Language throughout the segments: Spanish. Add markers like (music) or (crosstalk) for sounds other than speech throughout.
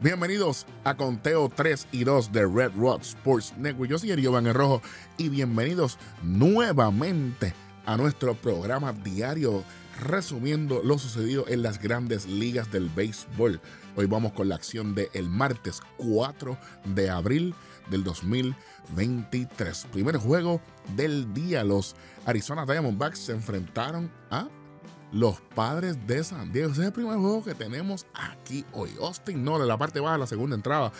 bienvenidos a Conteo 3 y 2 de Red Rod Sports Network. Yo soy Giovanni Rojo y bienvenidos nuevamente a nuestro programa diario resumiendo lo sucedido en las grandes ligas del béisbol. Hoy vamos con la acción del el martes 4 de abril del 2023. Primer juego del día. Los Arizona Diamondbacks se enfrentaron a los padres de San Diego. Ese es el primer juego que tenemos aquí hoy. Austin Nola en la parte baja de la segunda entrada.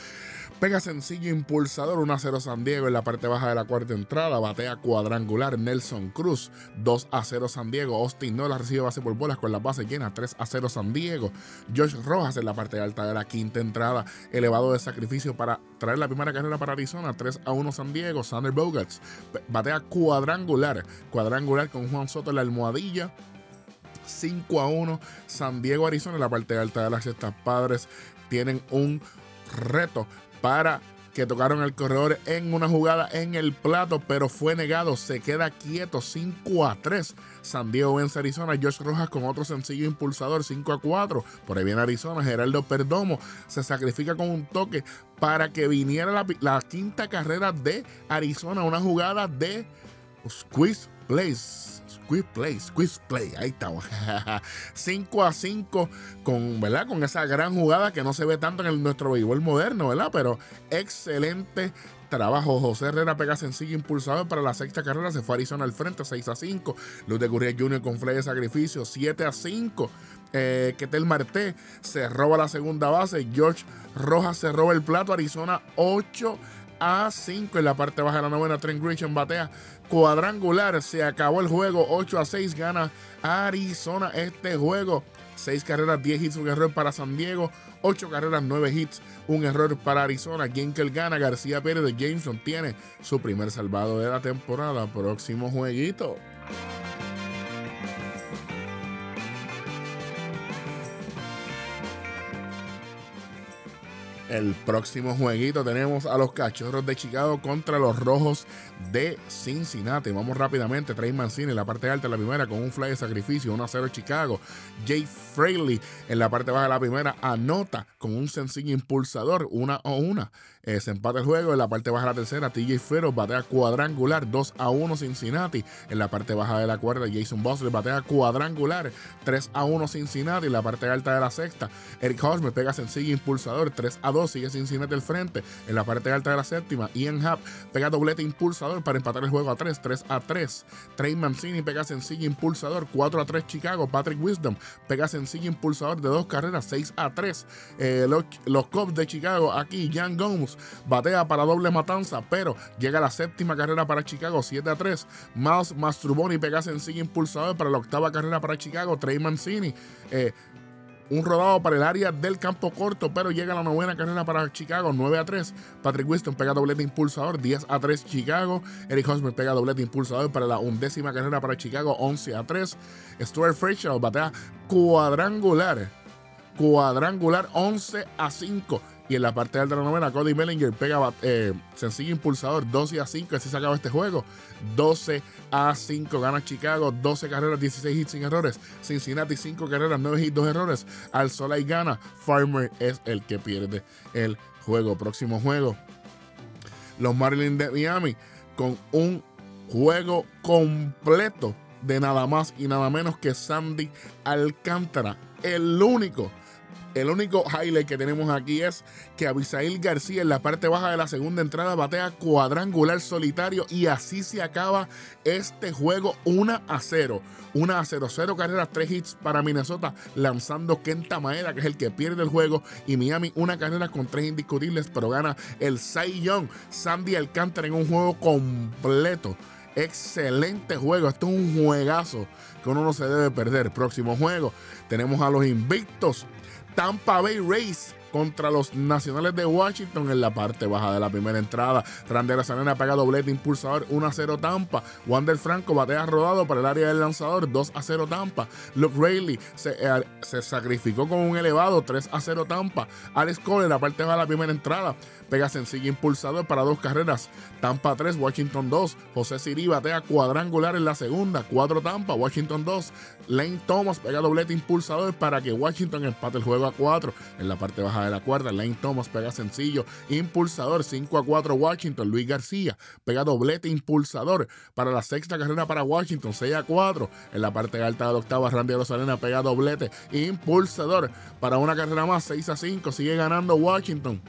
Pega sencillo impulsador 1 a 0 San Diego en la parte baja de la cuarta entrada. Batea cuadrangular Nelson Cruz 2 a 0 San Diego. Austin Nola recibe base por bolas con las bases llenas 3 a 0 San Diego. Josh Rojas en la parte alta de la quinta entrada. Elevado de sacrificio para traer la primera carrera para Arizona 3 a 1 San Diego. Sander Bogarts batea cuadrangular. Cuadrangular con Juan Soto en la almohadilla. 5 a 1. San Diego, Arizona, en la parte alta de las sextas padres tienen un reto para que tocaron el corredor en una jugada en el plato, pero fue negado. Se queda quieto 5 a 3. San Diego vence Arizona. Josh Rojas con otro sencillo impulsador 5 a 4. Por ahí viene Arizona. Geraldo Perdomo se sacrifica con un toque para que viniera la, la quinta carrera de Arizona. Una jugada de squeeze place Squeeze Play, Squeeze Play, ahí estamos. (laughs) 5 a 5 con, ¿verdad? con esa gran jugada que no se ve tanto en nuestro béisbol moderno, ¿verdad? Pero excelente trabajo. José Herrera pega sencillo impulsador para la sexta carrera. Se fue a Arizona al frente, 6 a 5. Luz de Gurriel Jr. con fly de sacrificio, 7 a 5. Eh, Ketel Marte se roba la segunda base. George Rojas se roba el plato. Arizona 8 a 5 en la parte baja de la novena. Trent Grisham batea cuadrangular. Se acabó el juego. 8 a 6 gana Arizona este juego. 6 carreras, 10 hits, un error para San Diego. 8 carreras, 9 hits, un error para Arizona. Genkel gana. García Pérez de Jameson tiene su primer salvado de la temporada. Próximo jueguito. El próximo jueguito tenemos a los Cachorros de Chicago contra los Rojos de Cincinnati. Vamos rápidamente. Trey Mancini en la parte alta de la primera con un fly de sacrificio. 1 a 0 Chicago. Jay Fraley en la parte baja de la primera anota con un sencillo impulsador. Una o una. Eh, se empata el juego. En la parte baja de la tercera, TJ Ferro batea cuadrangular. 2 a 1 Cincinnati. En la parte baja de la cuerda, Jason Bosley batea cuadrangular. 3 a 1 Cincinnati. En la parte alta de la sexta, Eric Hosmer pega sencillo impulsador. 3 a 2 sigue Cincinnati al frente. En la parte alta de la séptima, Ian Happ pega doblete impulsador para empatar el juego a 3, 3 a 3. Trey Mancini pega sencillo impulsador, 4 a 3 Chicago. Patrick Wisdom pega sencillo impulsador de dos carreras, 6 a 3. Eh, los, los Cubs de Chicago, aquí Jan Gomes batea para doble matanza, pero llega la séptima carrera para Chicago, 7 a 3. Miles Mastruboni pega sencillo impulsador para la octava carrera para Chicago. Trey Mancini. Eh, un rodado para el área del campo corto, pero llega la novena carrera para Chicago, 9 a 3. Patrick Winston pega doblete impulsador, 10 a 3 Chicago. Eric Hosmer pega doblete impulsador para la undécima carrera para Chicago, 11 a 3. Stuart Frazier batea cuadrangular, cuadrangular, 11 a 5. Y en la parte alta de la novena, Cody Bellinger pega eh, sencillo impulsador 12 a 5. Así se acaba este juego. 12 a 5 gana Chicago. 12 carreras, 16 hits sin errores. Cincinnati 5 carreras, 9 hits, 2 errores. Al y gana. Farmer es el que pierde el juego. Próximo juego. Los Marlins de Miami con un juego completo de nada más y nada menos que Sandy Alcántara. El único el único highlight que tenemos aquí es que Abisail García en la parte baja de la segunda entrada batea cuadrangular solitario y así se acaba este juego 1 a 0. 1 a 0, 0 carreras, 3 hits para Minnesota lanzando Kenta Maeda que es el que pierde el juego y Miami una carrera con 3 indiscutibles pero gana el Cy Young. Sandy Alcántara en un juego completo. Excelente juego, esto es un juegazo que uno no se debe perder. Próximo juego, tenemos a los invictos Tampa Bay Rays contra los Nacionales de Washington en la parte baja de la primera entrada. Randera Sanena pega doblete impulsador 1 a 0 Tampa. Wander Franco batea rodado para el área del lanzador 2 a 0 Tampa. Luke Rayleigh eh, se, sacrificó con un elevado 3 a 0 Tampa. Alex Cole en la parte baja de la primera entrada pega sencillo impulsador para dos carreras. Tampa 3, Washington 2. José Siri batea cuadrangular en la segunda. 4 Tampa, Washington 2. Lane Thomas pega doblete impulsador para que Washington empate el juego a 4. En la parte baja de la cuarta, Lane Thomas pega sencillo impulsador 5 a 4 Washington. Luis García pega doblete impulsador para la sexta carrera para Washington 6 a 4. En la parte alta de la octava, Randy Rosalena pega doblete impulsador para una carrera más 6 a 5. Sigue ganando Washington.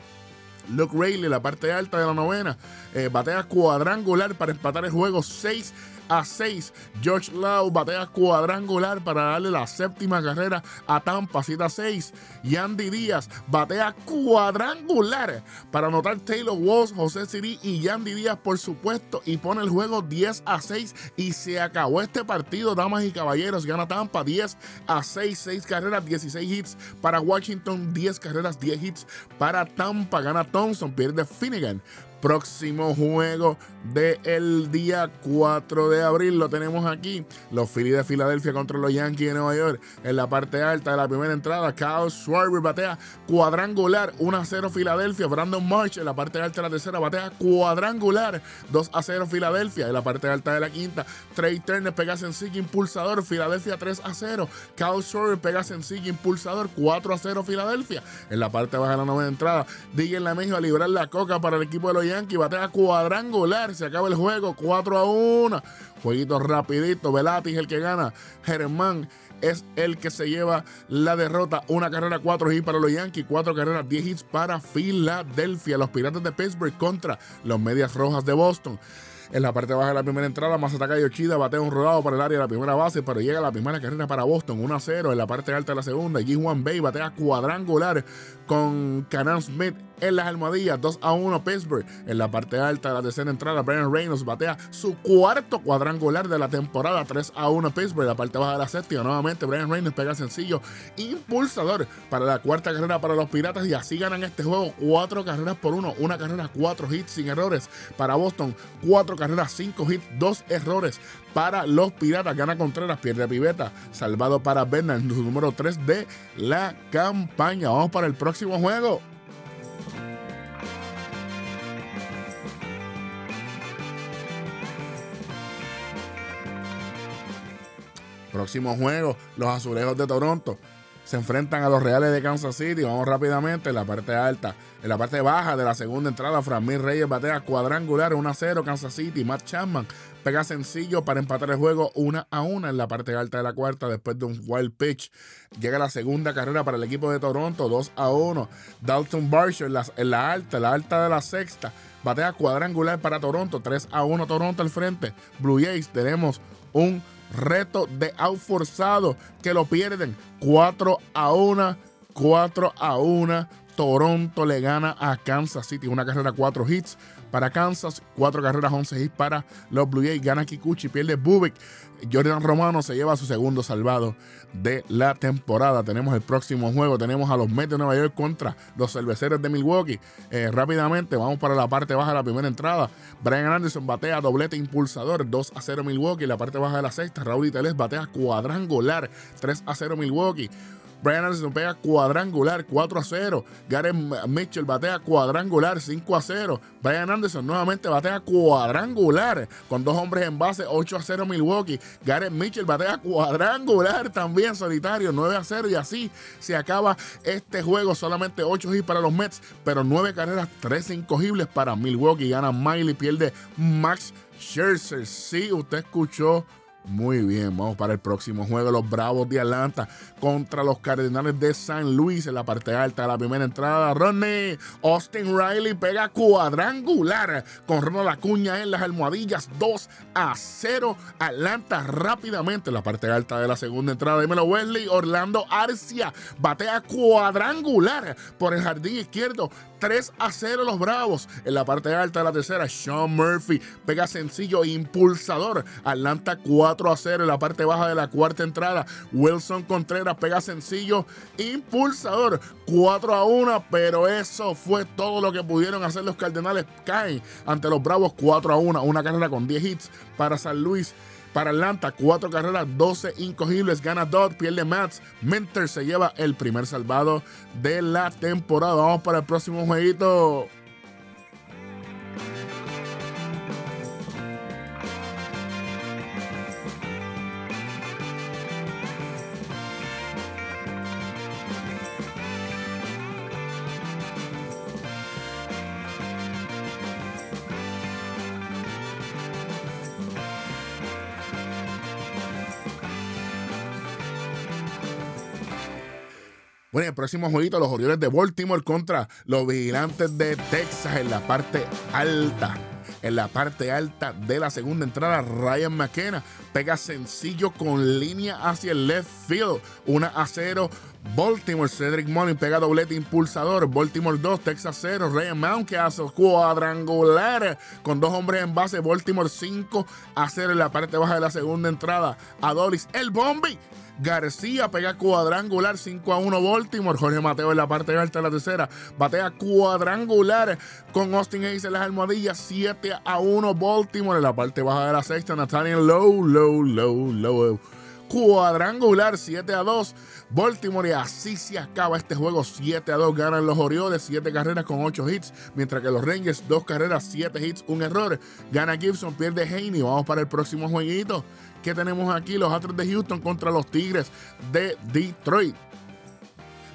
Luke Rayleigh, la parte alta de la novena, eh, batea cuadrangular para empatar el juego 6 a 6. George Lau batea cuadrangular para darle la séptima carrera a Tampa 7 a 6. Y Andy Díaz batea cuadrangular para anotar Taylor Walsh, José Siri y Yandy Díaz por supuesto y pone el juego 10 a 6 y se acabó este partido, damas y caballeros. Gana Tampa 10 a 6, 6 carreras, 16 hits para Washington, 10 carreras, 10 hits para Tampa. Gana Thompson, pierde Finnegan próximo juego del día 4 de abril. Lo tenemos aquí. Los Phillies de Filadelfia contra los Yankees de Nueva York. En la parte alta de la primera entrada, Kyle Schwarber batea cuadrangular 1 a 0 Filadelfia. Brandon March en la parte alta de la tercera batea cuadrangular 2 a 0 Filadelfia. En la parte alta de la quinta, Trey Turner pega sencillo impulsador. Filadelfia 3 a 0. Kyle Schwarber pega sencillo impulsador 4 a 0 Filadelfia. En la parte baja de la novena entrada, la Lamejo a librar la coca para el equipo de los Yankees Yankee batea cuadrangular. Se acaba el juego 4 a 1. Jueguito rapidito. Velati el que gana. Germán es el que se lleva la derrota. Una carrera, 4 hits para los Yankees, cuatro carreras, 10 hits para Filadelfia. Los Piratas de Pittsburgh contra los Medias Rojas de Boston. En la parte baja de la primera entrada, Masataka Yoshida batea un rodado para el área de la primera base, pero llega la primera carrera para Boston, 1 a 0. En la parte alta de la segunda, G1 Bay batea cuadrangular con Canan Smith en las almohadillas, 2 a 1 Pittsburgh. En la parte alta de la tercera entrada, Brian Reynolds batea su cuarto cuadrangular de la temporada, 3 a 1 Pittsburgh. La parte baja de la séptima, nuevamente Brian Reynolds pega sencillo, impulsador para la cuarta carrera para los Piratas y así ganan este juego, cuatro carreras por uno, una carrera, cuatro hits sin errores para Boston, cuatro carreras, cinco hits, dos errores para los Piratas. Gana Contreras, pierde Piveta, salvado para Bernard, su número 3 de la campaña. Vamos para el próximo juego. Próximo juego, los Azulejos de Toronto se enfrentan a los Reales de Kansas City. Vamos rápidamente en la parte alta. En la parte baja de la segunda entrada, Framil Reyes batea cuadrangular 1 a 0 Kansas City. Matt Chapman pega sencillo para empatar el juego 1 a 1 en la parte alta de la cuarta después de un wild pitch. Llega la segunda carrera para el equipo de Toronto 2 a 1. Dalton Barsher en la, en la alta, la alta de la sexta. Batea cuadrangular para Toronto 3 a 1 Toronto al frente. Blue Jays tenemos un reto de out forzado que lo pierden 4 a 1, 4 a 1. Toronto le gana a Kansas City. Una carrera, 4 hits para Kansas, 4 carreras, 11 hits para los Blue Jays. Gana Kikuchi, pierde Bubik. Jordan Romano se lleva su segundo salvado de la temporada. Tenemos el próximo juego. Tenemos a los Mets de Nueva York contra los cerveceros de Milwaukee. Eh, rápidamente, vamos para la parte baja de la primera entrada. Brian Anderson batea doblete impulsador 2 a 0 Milwaukee. La parte baja de la sexta, Raúl Iteles batea cuadrangular 3 a 0 Milwaukee. Brian Anderson pega cuadrangular 4 a 0. Gareth Mitchell batea cuadrangular 5 a 0. Brian Anderson nuevamente batea cuadrangular con dos hombres en base 8 a 0 Milwaukee. Gareth Mitchell batea cuadrangular también solitario 9 a 0 y así se acaba este juego. Solamente 8 hits para los Mets, pero 9 carreras, 3 incogibles para Milwaukee. Gana Miley, pierde Max Scherzer. Sí, usted escuchó muy bien, vamos para el próximo juego. Los Bravos de Atlanta contra los Cardenales de San Luis en la parte alta de la primera entrada. Ronnie Austin Riley pega cuadrangular con Ronald Acuña en las almohadillas 2 a 0. Atlanta rápidamente en la parte alta de la segunda entrada. Dímelo Wesley. Orlando Arcia batea cuadrangular por el jardín izquierdo 3 a 0 los Bravos. En la parte alta de la tercera, Sean Murphy pega sencillo impulsador. Atlanta 4 a 0 en la parte baja de la cuarta entrada. Wilson Contreras pega sencillo impulsador 4 a 1, pero eso fue todo lo que pudieron hacer los Cardenales. Caen ante los Bravos 4 a 1, una carrera con 10 hits para San Luis. Para Atlanta, cuatro carreras, 12 incogibles. Gana Dodd, pierde Mats. Mentor se lleva el primer salvado de la temporada. Vamos para el próximo jueguito. Bueno, el próximo jueguito, los Orioles de Baltimore contra los Vigilantes de Texas en la parte alta. En la parte alta de la segunda entrada, Ryan McKenna pega sencillo con línea hacia el left field. 1 a 0. Baltimore, Cedric Money pega doblete impulsador. Baltimore 2, Texas 0. Ryan Mount que hace cuadrangular con dos hombres en base. Baltimore 5 a 0 en la parte baja de la segunda entrada. Adolis, el Bombi García pega cuadrangular 5 a 1 Baltimore. Jorge Mateo en la parte alta de la tercera. Batea cuadrangular con Austin Hayes en las almohadillas 7 a 1 Baltimore. En la parte baja de la sexta, Nathaniel Low, Low, Low, Low. Cuadrangular 7 a 2. Baltimore y así se acaba este juego 7 a 2. Ganan los Orioles 7 carreras con 8 hits. Mientras que los Rangers 2 carreras, 7 hits, un error. Gana Gibson, pierde Haney. Vamos para el próximo jueguito que tenemos aquí, los Astros de Houston contra los Tigres de Detroit.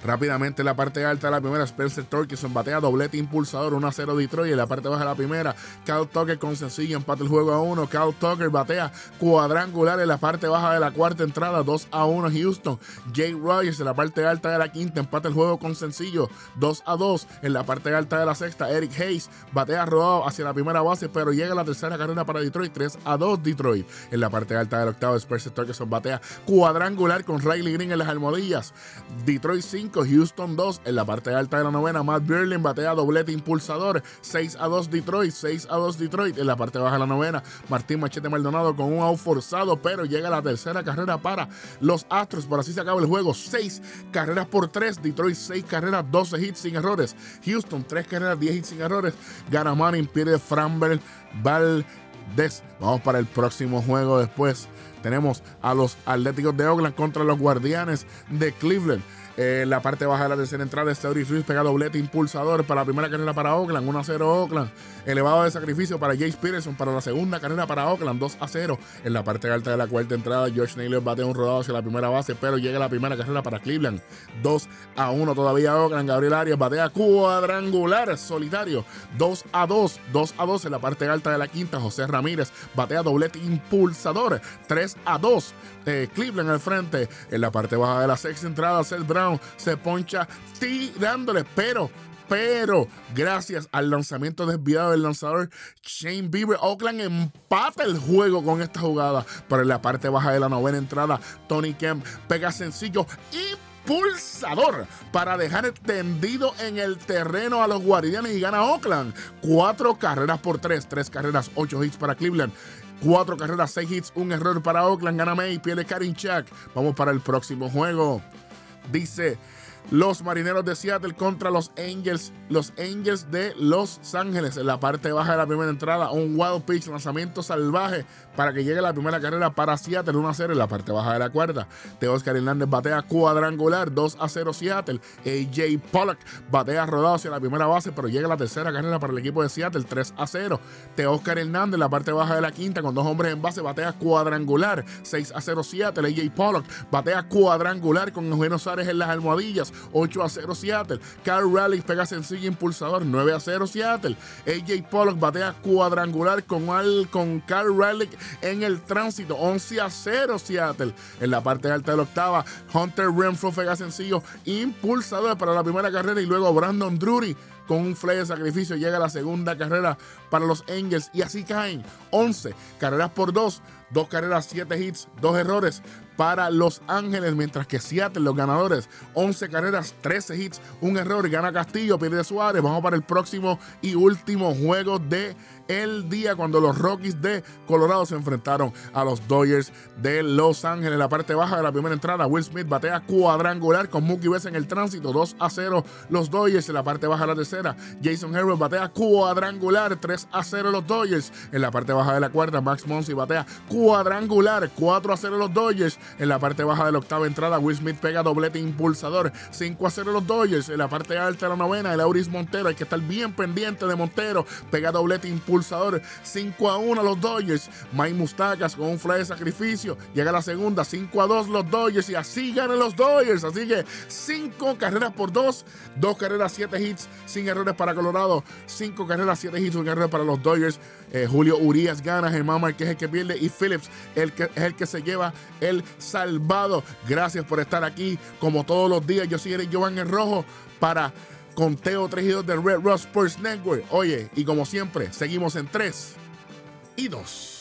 Rápidamente en la parte alta de la primera, Spencer Torkelson batea doblete impulsador 1 a 0 Detroit. En la parte baja de la primera, Cal Tucker con sencillo empate el juego a 1. Cal Tucker batea cuadrangular en la parte baja de la cuarta entrada 2 a 1 Houston. Jay Rogers en la parte alta de la quinta empate el juego con sencillo 2 a 2. En la parte alta de la sexta, Eric Hayes batea rodado hacia la primera base, pero llega la tercera carrera para Detroit 3 a 2 Detroit. En la parte alta del octavo, Spencer Torkelson batea cuadrangular con Riley Green en las almohadillas. Detroit 5 Houston 2. En la parte alta de la novena, Matt Berlin batea doblete impulsador. 6 a 2 Detroit, 6 a 2 Detroit. En la parte baja de la novena, Martín Machete Maldonado con un out forzado, pero llega la tercera carrera para los Astros. Por así se acaba el juego. 6 carreras por 3. Detroit 6 carreras, 12 hits sin errores. Houston 3 carreras, 10 hits sin errores. Gana Manning, pierde Framber, Valdez. Vamos para el próximo juego después. Tenemos a los Atléticos de Oakland contra los Guardianes de Cleveland. En eh, la parte baja de la tercera entrada, Steady Ruiz pega doblete impulsador para la primera carrera para Oakland, 1 a 0 Oakland. Elevado de sacrificio para Jace Peterson para la segunda carrera para Oakland, 2 a 0. En la parte alta de la cuarta entrada, George Naylor batea un rodado hacia la primera base, pero llega la primera carrera para Cleveland, 2 a 1 todavía Oakland. Gabriel Arias batea cuadrangular solitario, 2 a 2, 2 a 2 en la parte alta de la quinta. José Ramírez batea doblete impulsador, 3 a 2. Eh, Cleveland al frente. En la parte baja de la sexta entrada, Seth Brown se poncha tirándole, pero pero gracias al lanzamiento desviado del lanzador Shane Bieber, Oakland empata el juego con esta jugada. Pero en la parte baja de la novena entrada, Tony Kemp pega sencillo impulsador para dejar tendido en el terreno a los guardianes y gana Oakland. Cuatro carreras por tres, tres carreras, ocho hits para Cleveland. Cuatro carreras, seis hits, un error para Oakland. Gana May, pierde Karin Chuck. Vamos para el próximo juego. Dice los marineros de Seattle contra los Angels, los Angels de Los Ángeles. En la parte baja de la primera entrada, un wild pitch, lanzamiento salvaje para que llegue la primera carrera para Seattle 1 a 0 en la parte baja de la cuarta. De Oscar Hernández batea cuadrangular 2 a 0 Seattle. AJ Pollock batea rodado hacia la primera base, pero llega la tercera carrera para el equipo de Seattle 3 a 0. De Oscar Hernández en la parte baja de la quinta con dos hombres en base batea cuadrangular 6 a 0 Seattle. AJ Pollock batea cuadrangular con Eugenio Suárez en las almohadillas 8 a 0 Seattle. Carl Raleigh pega sencillo impulsador 9 a 0 Seattle. AJ Pollock batea cuadrangular con, Al, con Carl Raleigh en el tránsito. 11 a 0 Seattle. En la parte alta de la octava, Hunter Renfro fega sencillo, impulsador para la primera carrera y luego Brandon Drury con un fly de sacrificio llega a la segunda carrera para los Angels y así caen 11 carreras por 2, dos carreras, 7 hits, dos errores para Los Ángeles, mientras que Seattle, los ganadores, 11 carreras, 13 hits, un error, gana Castillo, pierde Suárez. Vamos para el próximo y último juego de el día cuando los Rockies de Colorado se enfrentaron a los Dodgers de Los Ángeles. En la parte baja de la primera entrada, Will Smith batea cuadrangular con Mookie Betts en el tránsito, 2 a 0 los Dodgers. En la parte baja de la tercera, Jason Herbert batea cuadrangular, 3 a 0 los Dodgers. En la parte baja de la cuarta, Max Monsi batea cuadrangular, 4 a 0 los Dodgers. En la parte baja de la octava entrada, Will Smith pega doblete impulsador, 5 a 0 los Dodgers. En la parte alta de la novena, el Auris Montero, hay que estar bien pendiente de Montero, pega doblete impulsador impulsador. 5 a 1 los Dodgers. Mike Mustacas con un fly de sacrificio. Llega la segunda. 5 a 2 los Dodgers. Y así ganan los Dodgers. Así que 5 carreras por 2. 2 carreras, 7 hits sin errores para Colorado. 5 carreras, 7 hits sin errores para los Dodgers. Eh, Julio Urias gana. Germán que es el que pierde. Y Phillips el que, es el que se lleva el salvado. Gracias por estar aquí. Como todos los días. Yo soy Eric Giovanni Rojo para Conteo 3 y 2 de Red Rock Sports Network. Oye, y como siempre, seguimos en 3 y 2.